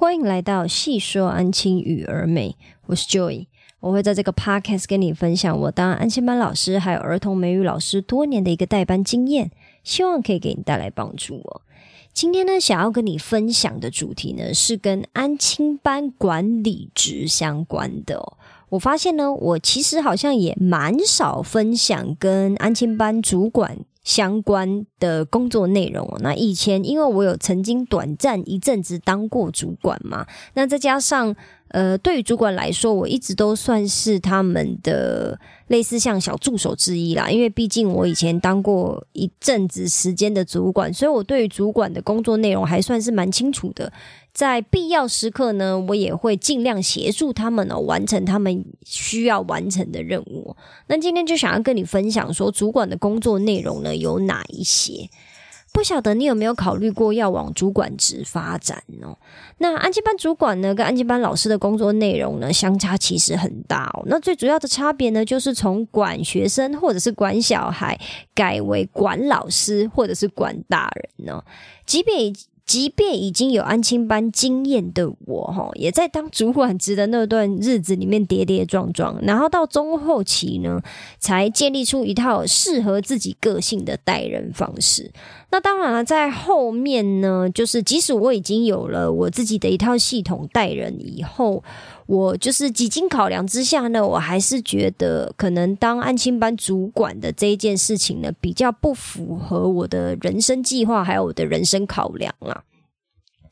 欢迎来到细说安亲与儿美，我是 Joy，我会在这个 podcast 跟你分享我当安亲班老师还有儿童美语老师多年的一个代班经验，希望可以给你带来帮助哦。今天呢，想要跟你分享的主题呢，是跟安亲班管理职相关的。我发现呢，我其实好像也蛮少分享跟安亲班主管。相关的工作内容。那以前因为我有曾经短暂一阵子当过主管嘛，那再加上呃，对于主管来说，我一直都算是他们的类似像小助手之一啦。因为毕竟我以前当过一阵子时间的主管，所以我对于主管的工作内容还算是蛮清楚的。在必要时刻呢，我也会尽量协助他们哦，完成他们需要完成的任务。那今天就想要跟你分享说，主管的工作内容呢有哪一些？不晓得你有没有考虑过要往主管职发展哦？那安吉班主管呢，跟安吉班老师的工作内容呢，相差其实很大哦。那最主要的差别呢，就是从管学生或者是管小孩，改为管老师或者是管大人呢。即便即便已经有安亲班经验的我，哈，也在当主管职的那段日子里面跌跌撞撞，然后到中后期呢，才建立出一套适合自己个性的待人方式。那当然了，在后面呢，就是即使我已经有了我自己的一套系统待人以后，我就是几经考量之下呢，我还是觉得可能当安青班主管的这一件事情呢，比较不符合我的人生计划，还有我的人生考量啊。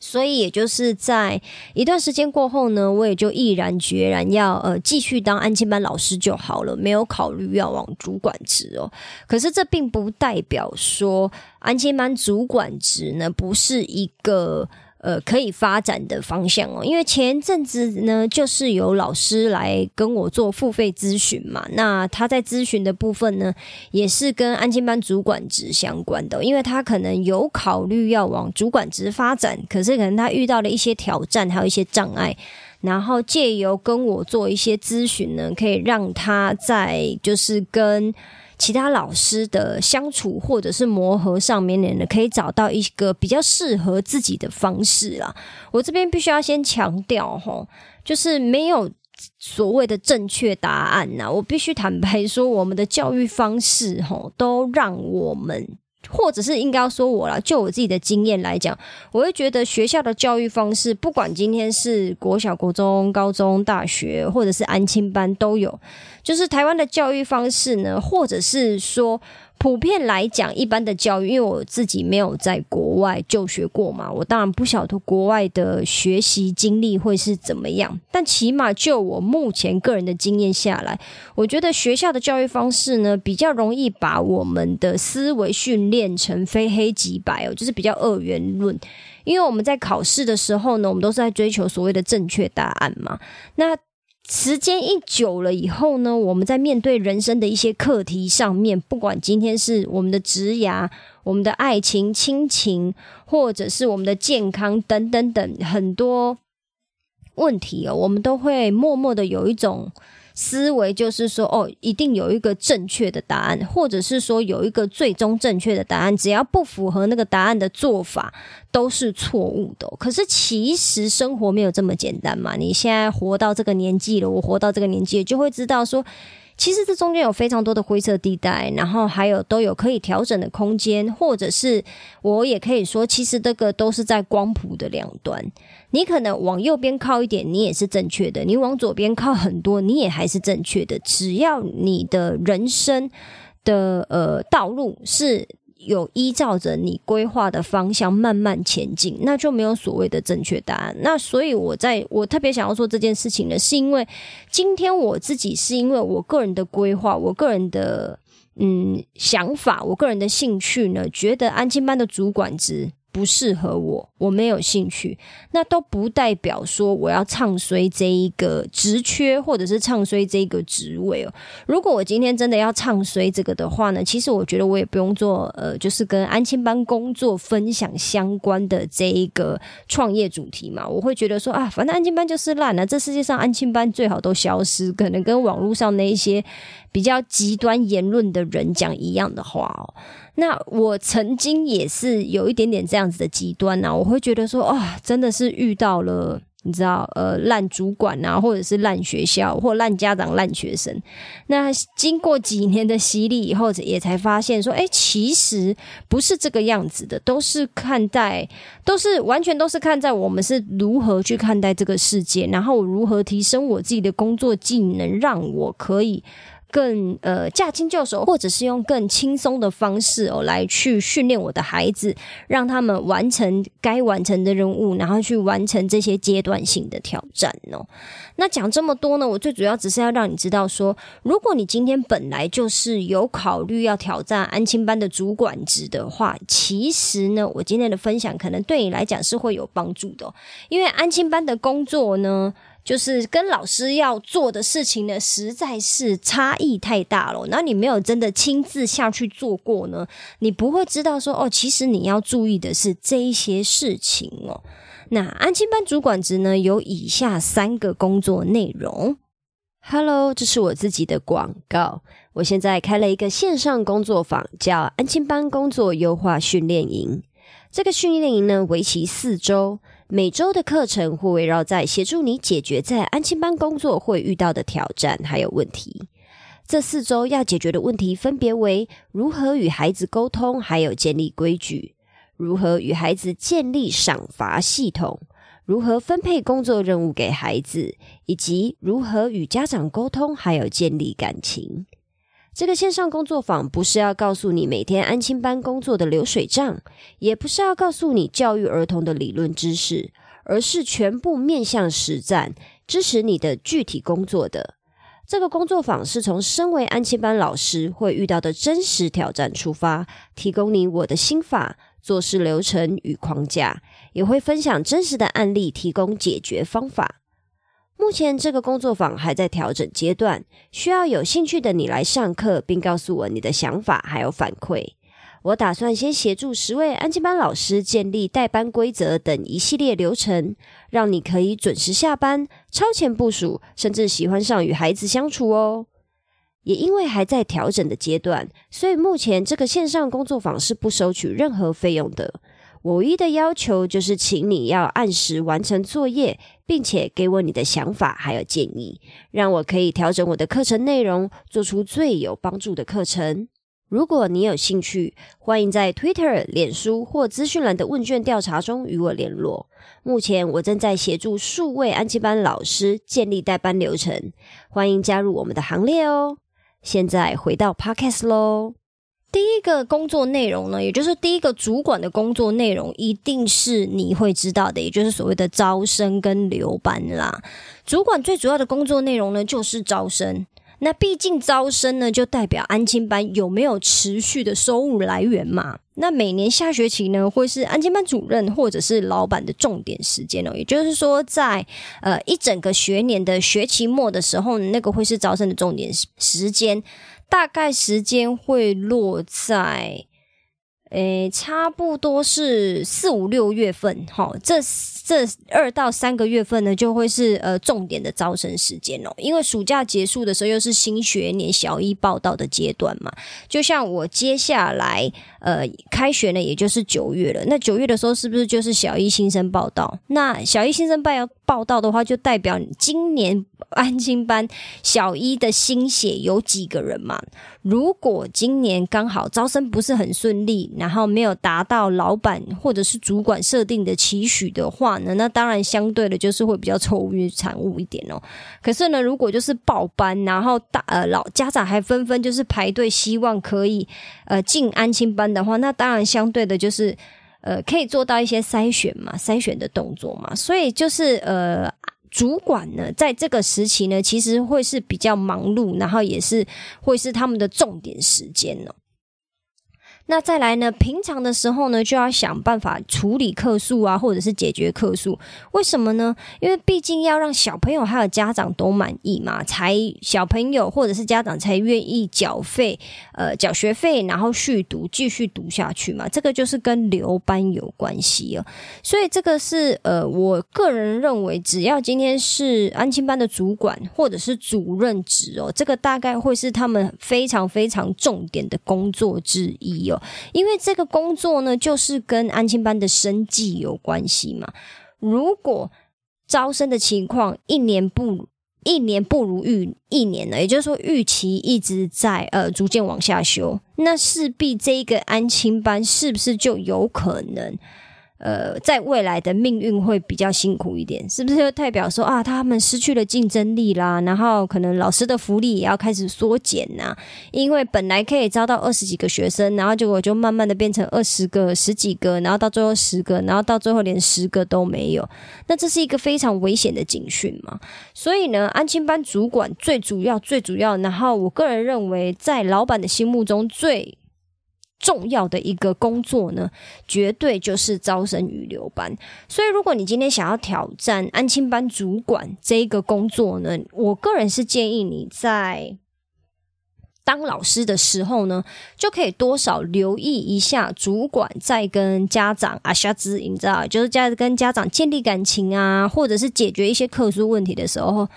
所以，也就是在一段时间过后呢，我也就毅然决然要呃继续当安亲班老师就好了，没有考虑要往主管职哦。可是这并不代表说安亲班主管职呢不是一个。呃，可以发展的方向哦，因为前阵子呢，就是有老师来跟我做付费咨询嘛。那他在咨询的部分呢，也是跟安亲班主管职相关的，因为他可能有考虑要往主管职发展，可是可能他遇到了一些挑战，还有一些障碍，然后借由跟我做一些咨询呢，可以让他在就是跟。其他老师的相处或者是磨合上面呢，可以找到一个比较适合自己的方式啦。我这边必须要先强调哈，就是没有所谓的正确答案呐。我必须坦白说，我们的教育方式吼，都让我们。或者是应该要说我了，就我自己的经验来讲，我会觉得学校的教育方式，不管今天是国小、国中、高中、大学，或者是安亲班都有，就是台湾的教育方式呢，或者是说。普遍来讲，一般的教育，因为我自己没有在国外就学过嘛，我当然不晓得国外的学习经历会是怎么样。但起码就我目前个人的经验下来，我觉得学校的教育方式呢，比较容易把我们的思维训练成非黑即白哦，就是比较二元论。因为我们在考试的时候呢，我们都是在追求所谓的正确答案嘛。那时间一久了以后呢，我们在面对人生的一些课题上面，不管今天是我们的职涯、我们的爱情、亲情，或者是我们的健康等等等很多问题哦，我们都会默默的有一种。思维就是说，哦，一定有一个正确的答案，或者是说有一个最终正确的答案，只要不符合那个答案的做法都是错误的。可是其实生活没有这么简单嘛，你现在活到这个年纪了，我活到这个年纪，就会知道说。其实这中间有非常多的灰色地带，然后还有都有可以调整的空间，或者是我也可以说，其实这个都是在光谱的两端。你可能往右边靠一点，你也是正确的；你往左边靠很多，你也还是正确的。只要你的人生的呃道路是。有依照着你规划的方向慢慢前进，那就没有所谓的正确答案。那所以，我在我特别想要做这件事情呢，是因为今天我自己是因为我个人的规划，我个人的嗯想法，我个人的兴趣呢，觉得安亲班的主管职。不适合我，我没有兴趣，那都不代表说我要唱衰这一个职缺，或者是唱衰这个职位哦。如果我今天真的要唱衰这个的话呢，其实我觉得我也不用做，呃，就是跟安亲班工作分享相关的这一个创业主题嘛。我会觉得说啊，反正安亲班就是烂了，这世界上安亲班最好都消失，可能跟网络上那一些比较极端言论的人讲一样的话哦。那我曾经也是有一点点这样子的极端呐，我会觉得说，啊，真的是遇到了。你知道，呃，烂主管啊，或者是烂学校，或烂家长、烂学生。那经过几年的洗礼以后，也才发现说，哎，其实不是这个样子的，都是看待，都是完全都是看在我们是如何去看待这个世界，然后如何提升我自己的工作技能，让我可以。更呃驾轻就熟，或者是用更轻松的方式哦来去训练我的孩子，让他们完成该完成的任务，然后去完成这些阶段性的挑战哦。那讲这么多呢，我最主要只是要让你知道说，如果你今天本来就是有考虑要挑战安亲班的主管职的话，其实呢，我今天的分享可能对你来讲是会有帮助的，因为安亲班的工作呢。就是跟老师要做的事情呢，实在是差异太大了。那你没有真的亲自下去做过呢，你不会知道说哦，其实你要注意的是这一些事情哦。那安亲班主管职呢，有以下三个工作内容。Hello，这是我自己的广告。我现在开了一个线上工作坊，叫安亲班工作优化训练营。这个训练营呢，为期四周。每周的课程会围绕在协助你解决在安亲班工作会遇到的挑战还有问题。这四周要解决的问题分别为：如何与孩子沟通，还有建立规矩；如何与孩子建立赏罚系统；如何分配工作任务给孩子；以及如何与家长沟通，还有建立感情。这个线上工作坊不是要告诉你每天安亲班工作的流水账，也不是要告诉你教育儿童的理论知识，而是全部面向实战，支持你的具体工作的。这个工作坊是从身为安亲班老师会遇到的真实挑战出发，提供你我的心法、做事流程与框架，也会分享真实的案例，提供解决方法。目前这个工作坊还在调整阶段，需要有兴趣的你来上课，并告诉我你的想法还有反馈。我打算先协助十位安静班老师建立代班规则等一系列流程，让你可以准时下班、超前部署，甚至喜欢上与孩子相处哦。也因为还在调整的阶段，所以目前这个线上工作坊是不收取任何费用的。唯一的要求就是，请你要按时完成作业，并且给我你的想法还有建议，让我可以调整我的课程内容，做出最有帮助的课程。如果你有兴趣，欢迎在 Twitter、脸书或资讯栏的问卷调查中与我联络。目前我正在协助数位安吉班老师建立代班流程，欢迎加入我们的行列哦。现在回到 Podcast 喽。第一个工作内容呢，也就是第一个主管的工作内容，一定是你会知道的，也就是所谓的招生跟留班啦。主管最主要的工作内容呢，就是招生。那毕竟招生呢，就代表安亲班有没有持续的收入来源嘛。那每年下学期呢，会是安亲班主任或者是老板的重点时间哦。也就是说，在呃一整个学年的学期末的时候，那个会是招生的重点时间。大概时间会落在，诶，差不多是四五六月份，哈，这这二到三个月份呢，就会是呃重点的招生时间哦。因为暑假结束的时候，又是新学年小一报道的阶段嘛。就像我接下来呃开学呢，也就是九月了。那九月的时候，是不是就是小一新生报道？那小一新生报要报道的话，就代表今年。安心班小一的新血有几个人嘛？如果今年刚好招生不是很顺利，然后没有达到老板或者是主管设定的期许的话呢，那当然相对的就是会比较愁云惨雾一点哦。可是呢，如果就是报班，然后大呃老家长还纷纷就是排队希望可以呃进安心班的话，那当然相对的就是呃可以做到一些筛选嘛，筛选的动作嘛。所以就是呃。主管呢，在这个时期呢，其实会是比较忙碌，然后也是会是他们的重点时间呢。那再来呢？平常的时候呢，就要想办法处理客诉啊，或者是解决客诉。为什么呢？因为毕竟要让小朋友还有家长都满意嘛，才小朋友或者是家长才愿意缴费，呃，缴学费，然后续读，继续读下去嘛。这个就是跟留班有关系哦。所以这个是呃，我个人认为，只要今天是安亲班的主管或者是主任职哦，这个大概会是他们非常非常重点的工作之一哦。因为这个工作呢，就是跟安亲班的生计有关系嘛。如果招生的情况一年不一年不如预一年呢，也就是说预期一直在呃逐渐往下修，那势必这一个安亲班是不是就有可能？呃，在未来的命运会比较辛苦一点，是不是就代表说啊，他们失去了竞争力啦？然后可能老师的福利也要开始缩减呐，因为本来可以招到二十几个学生，然后结果就慢慢的变成二十个、十几个，然后到最后十个，然后到最后连十个都没有。那这是一个非常危险的警讯嘛？所以呢，安亲班主管最主要、最主要，然后我个人认为，在老板的心目中最。重要的一个工作呢，绝对就是招生与留班。所以，如果你今天想要挑战安亲班主管这一个工作呢，我个人是建议你在当老师的时候呢，就可以多少留意一下主管在跟家长啊，下子你知道，就是在跟家长建立感情啊，或者是解决一些特殊问题的时候。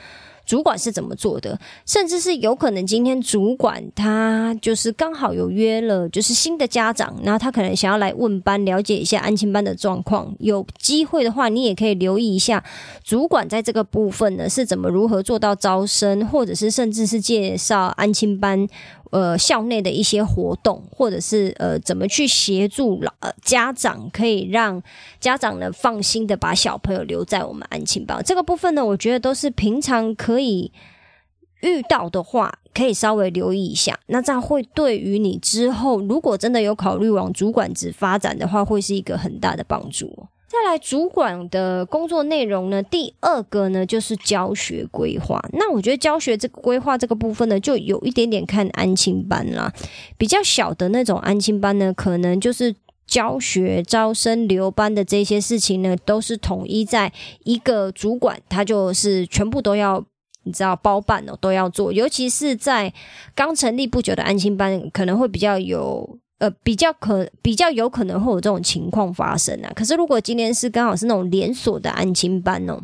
主管是怎么做的？甚至是有可能今天主管他就是刚好有约了，就是新的家长，然后他可能想要来问班，了解一下安亲班的状况。有机会的话，你也可以留意一下主管在这个部分呢是怎么如何做到招生，或者是甚至是介绍安亲班。呃，校内的一些活动，或者是呃，怎么去协助老呃家长，可以让家长呢放心的把小朋友留在我们安亲班这个部分呢，我觉得都是平常可以遇到的话，可以稍微留意一下。那这样会对于你之后，如果真的有考虑往主管职发展的话，会是一个很大的帮助。再来，主管的工作内容呢？第二个呢，就是教学规划。那我觉得教学这个规划这个部分呢，就有一点点看安亲班啦。比较小的那种安亲班呢，可能就是教学、招生、留班的这些事情呢，都是统一在一个主管，他就是全部都要，你知道包办哦，都要做。尤其是在刚成立不久的安亲班，可能会比较有。呃，比较可比较有可能会有这种情况发生啊。可是如果今天是刚好是那种连锁的安亲班哦，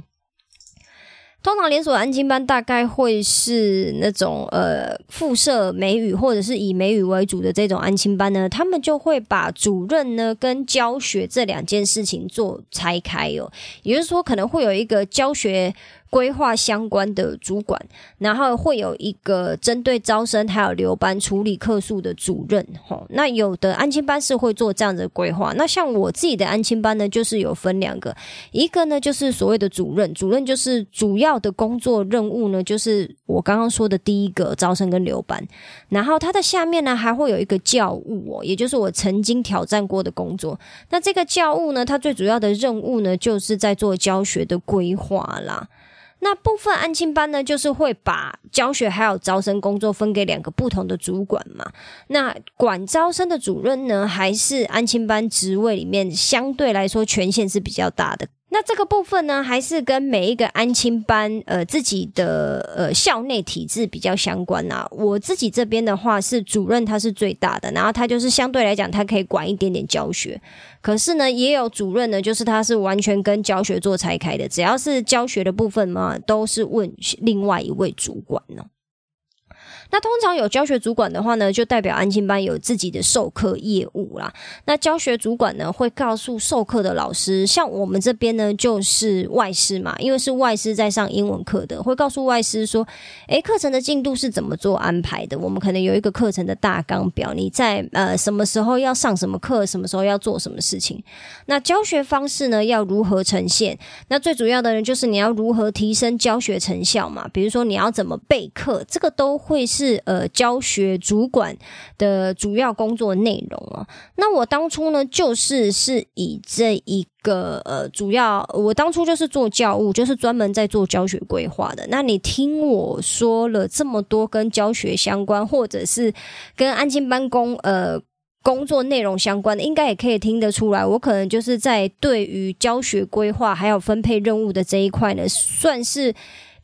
通常连锁安亲班大概会是那种呃附设美语或者是以美语为主的这种安亲班呢，他们就会把主任呢跟教学这两件事情做拆开哦，也就是说可能会有一个教学。规划相关的主管，然后会有一个针对招生还有留班处理客诉的主任。吼，那有的安亲班是会做这样的规划。那像我自己的安亲班呢，就是有分两个，一个呢就是所谓的主任，主任就是主要的工作任务呢，就是我刚刚说的第一个招生跟留班。然后他的下面呢还会有一个教务哦，也就是我曾经挑战过的工作。那这个教务呢，它最主要的任务呢，就是在做教学的规划啦。那部分安亲班呢，就是会把教学还有招生工作分给两个不同的主管嘛。那管招生的主任呢，还是安亲班职位里面相对来说权限是比较大的。那这个部分呢，还是跟每一个安亲班呃自己的呃校内体制比较相关啊。我自己这边的话是主任，他是最大的，然后他就是相对来讲，他可以管一点点教学。可是呢，也有主任呢，就是他是完全跟教学做拆开的，只要是教学的部分嘛，都是问另外一位主管呢。那通常有教学主管的话呢，就代表安亲班有自己的授课业务啦。那教学主管呢，会告诉授课的老师，像我们这边呢，就是外师嘛，因为是外师在上英文课的，会告诉外师说，诶，课程的进度是怎么做安排的？我们可能有一个课程的大纲表，你在呃什么时候要上什么课，什么时候要做什么事情。那教学方式呢，要如何呈现？那最主要的呢，就是你要如何提升教学成效嘛？比如说你要怎么备课，这个都会是。是呃，教学主管的主要工作内容啊。那我当初呢，就是是以这一个呃，主要我当初就是做教务，就是专门在做教学规划的。那你听我说了这么多跟教学相关，或者是跟安静班工呃工作内容相关的，应该也可以听得出来，我可能就是在对于教学规划还有分配任务的这一块呢，算是。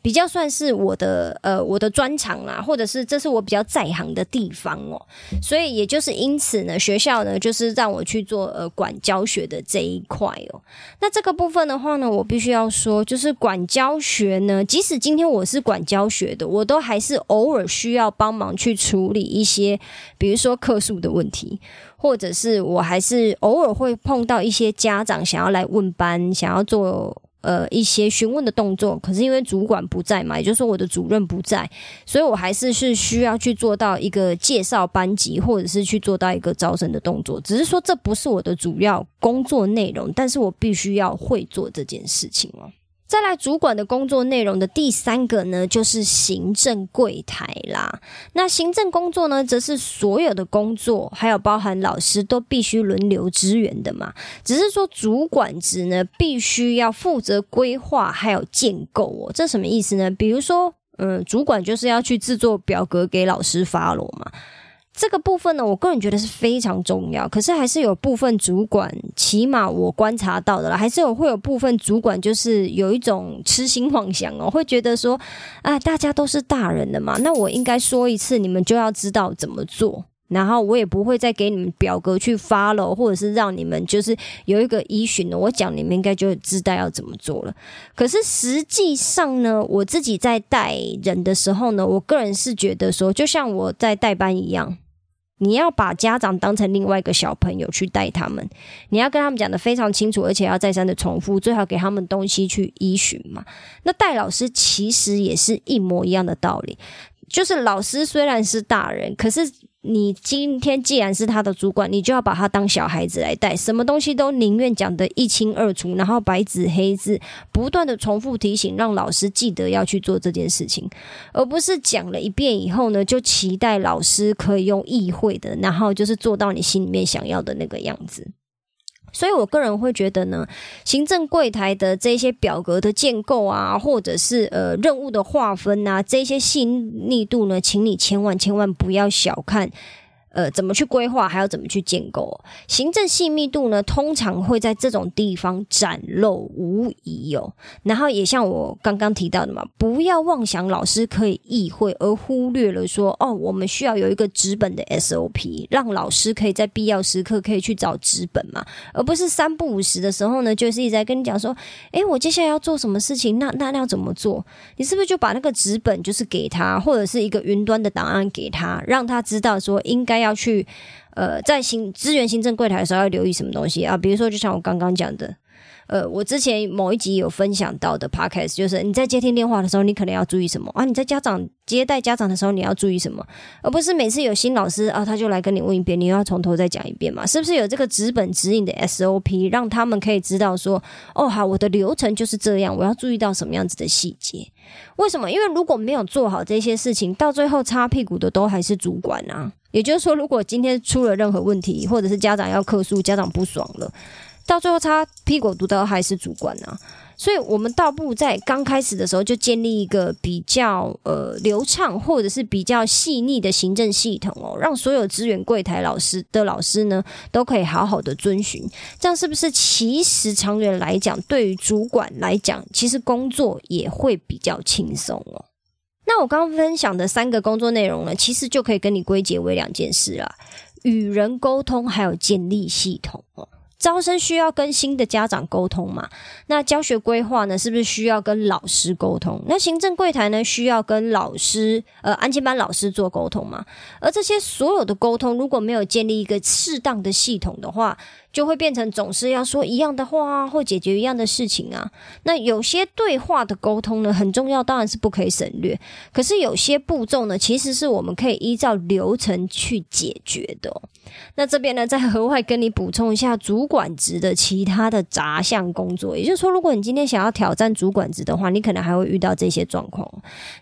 比较算是我的呃我的专长啦，或者是这是我比较在行的地方哦，所以也就是因此呢，学校呢就是让我去做呃管教学的这一块哦。那这个部分的话呢，我必须要说，就是管教学呢，即使今天我是管教学的，我都还是偶尔需要帮忙去处理一些，比如说课数的问题，或者是我还是偶尔会碰到一些家长想要来问班，想要做。呃，一些询问的动作，可是因为主管不在嘛，也就是说我的主任不在，所以我还是是需要去做到一个介绍班级，或者是去做到一个招生的动作。只是说这不是我的主要工作内容，但是我必须要会做这件事情哦。再来，主管的工作内容的第三个呢，就是行政柜台啦。那行政工作呢，则是所有的工作，还有包含老师都必须轮流支援的嘛。只是说主管职呢，必须要负责规划还有建构哦。这什么意思呢？比如说，嗯，主管就是要去制作表格给老师发了嘛。这个部分呢，我个人觉得是非常重要。可是还是有部分主管，起码我观察到的了，还是有会有部分主管，就是有一种痴心妄想哦，会觉得说，啊，大家都是大人的嘛，那我应该说一次，你们就要知道怎么做，然后我也不会再给你们表格去发了，或者是让你们就是有一个依循的，我讲你们应该就知道要怎么做了。可是实际上呢，我自己在带人的时候呢，我个人是觉得说，就像我在带班一样。你要把家长当成另外一个小朋友去带他们，你要跟他们讲的非常清楚，而且要再三的重复，最好给他们东西去依循嘛。那带老师其实也是一模一样的道理，就是老师虽然是大人，可是。你今天既然是他的主管，你就要把他当小孩子来带，什么东西都宁愿讲得一清二楚，然后白纸黑字，不断的重复提醒，让老师记得要去做这件事情，而不是讲了一遍以后呢，就期待老师可以用意会的，然后就是做到你心里面想要的那个样子。所以，我个人会觉得呢，行政柜台的这些表格的建构啊，或者是呃任务的划分啊，这些细腻度呢，请你千万千万不要小看。呃，怎么去规划，还要怎么去建构？行政细密度呢，通常会在这种地方展露无遗哦。然后也像我刚刚提到的嘛，不要妄想老师可以意会，而忽略了说，哦，我们需要有一个纸本的 SOP，让老师可以在必要时刻可以去找纸本嘛，而不是三不五时的时候呢，就是一直在跟你讲说，诶，我接下来要做什么事情，那那要怎么做？你是不是就把那个纸本就是给他，或者是一个云端的档案给他，让他知道说应该。要去，呃，在行资源行政柜台的时候要留意什么东西啊？比如说，就像我刚刚讲的。呃，我之前某一集有分享到的 podcast，就是你在接听电话的时候，你可能要注意什么啊？你在家长接待家长的时候，你要注意什么？而不是每次有新老师啊，他就来跟你问一遍，你又要从头再讲一遍嘛？是不是有这个纸本指引的 SOP，让他们可以知道说，哦，好，我的流程就是这样，我要注意到什么样子的细节？为什么？因为如果没有做好这些事情，到最后擦屁股的都还是主管啊。也就是说，如果今天出了任何问题，或者是家长要客诉，家长不爽了。到最后，他屁股读到还是主管呢，所以我们倒不在刚开始的时候就建立一个比较呃流畅或者是比较细腻的行政系统哦，让所有资源柜台老师的老师呢都可以好好的遵循，这样是不是其实长远来讲，对于主管来讲，其实工作也会比较轻松哦。那我刚刚分享的三个工作内容呢，其实就可以跟你归结为两件事啦：与人沟通，还有建立系统哦。招生需要跟新的家长沟通嘛？那教学规划呢？是不是需要跟老师沟通？那行政柜台呢？需要跟老师呃安亲班老师做沟通嘛？而这些所有的沟通，如果没有建立一个适当的系统的话，就会变成总是要说一样的话，或解决一样的事情啊。那有些对话的沟通呢，很重要，当然是不可以省略。可是有些步骤呢，其实是我们可以依照流程去解决的。那这边呢，再额外跟你补充一下主管职的其他的杂项工作。也就是说，如果你今天想要挑战主管职的话，你可能还会遇到这些状况。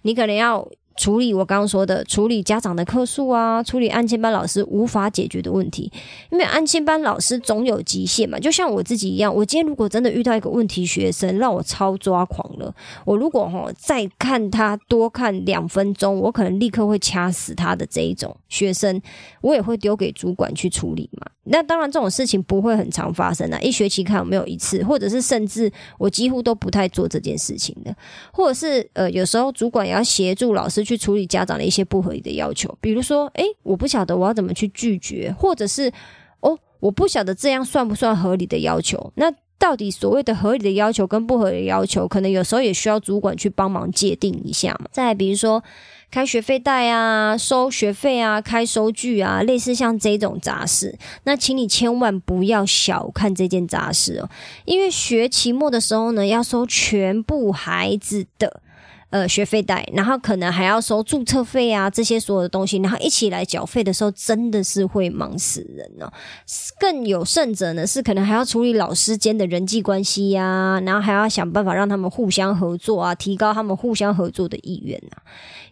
你可能要处理我刚刚说的，处理家长的客诉啊，处理安亲班老师无法解决的问题，因为安亲班老师总有极限嘛。就像我自己一样，我今天如果真的遇到一个问题学生，让我超抓狂了，我如果哈再看他多看两分钟，我可能立刻会掐死他的这一种学生，我也会丢给主管去处理嘛。那当然这种事情不会很常发生啊，一学期看有没有一次，或者是甚至我几乎都不太做这件事情的，或者是呃有时候主管也要协助老师去。处理家长的一些不合理的要求，比如说，诶，我不晓得我要怎么去拒绝，或者是，哦，我不晓得这样算不算合理的要求？那到底所谓的合理的要求跟不合理的要求，可能有时候也需要主管去帮忙界定一下嘛。再比如说，开学费贷啊，收学费啊，开收据啊，类似像这种杂事，那请你千万不要小看这件杂事哦，因为学期末的时候呢，要收全部孩子的。呃，学费贷，然后可能还要收注册费啊，这些所有的东西，然后一起来缴费的时候，真的是会忙死人哦。更有甚者呢，是可能还要处理老师间的人际关系呀，然后还要想办法让他们互相合作啊，提高他们互相合作的意愿啊。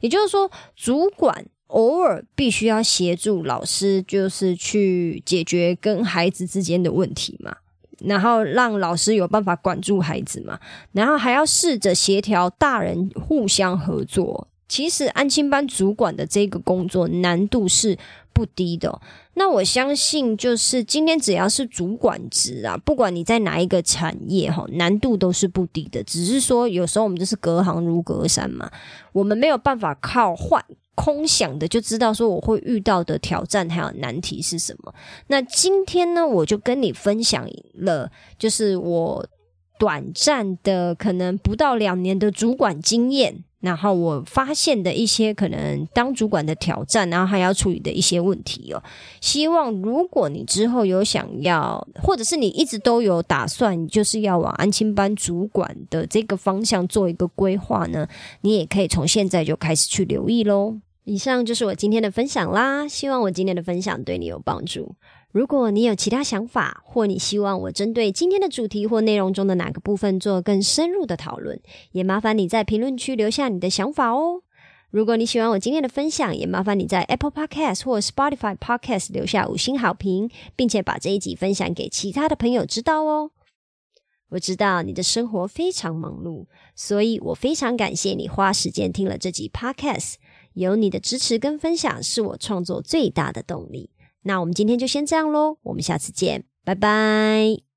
也就是说，主管偶尔必须要协助老师，就是去解决跟孩子之间的问题嘛。然后让老师有办法管住孩子嘛，然后还要试着协调大人互相合作。其实安亲班主管的这个工作难度是不低的。那我相信，就是今天只要是主管职啊，不管你在哪一个产业哈，难度都是不低的。只是说有时候我们就是隔行如隔山嘛，我们没有办法靠换。空想的就知道说我会遇到的挑战还有难题是什么。那今天呢，我就跟你分享了，就是我短暂的可能不到两年的主管经验，然后我发现的一些可能当主管的挑战，然后还要处理的一些问题哦。希望如果你之后有想要，或者是你一直都有打算，就是要往安亲班主管的这个方向做一个规划呢，你也可以从现在就开始去留意喽。以上就是我今天的分享啦，希望我今天的分享对你有帮助。如果你有其他想法，或你希望我针对今天的主题或内容中的哪个部分做更深入的讨论，也麻烦你在评论区留下你的想法哦。如果你喜欢我今天的分享，也麻烦你在 Apple Podcast 或 Spotify Podcast 留下五星好评，并且把这一集分享给其他的朋友知道哦。我知道你的生活非常忙碌，所以我非常感谢你花时间听了这集 Podcast。有你的支持跟分享，是我创作最大的动力。那我们今天就先这样喽，我们下次见，拜拜。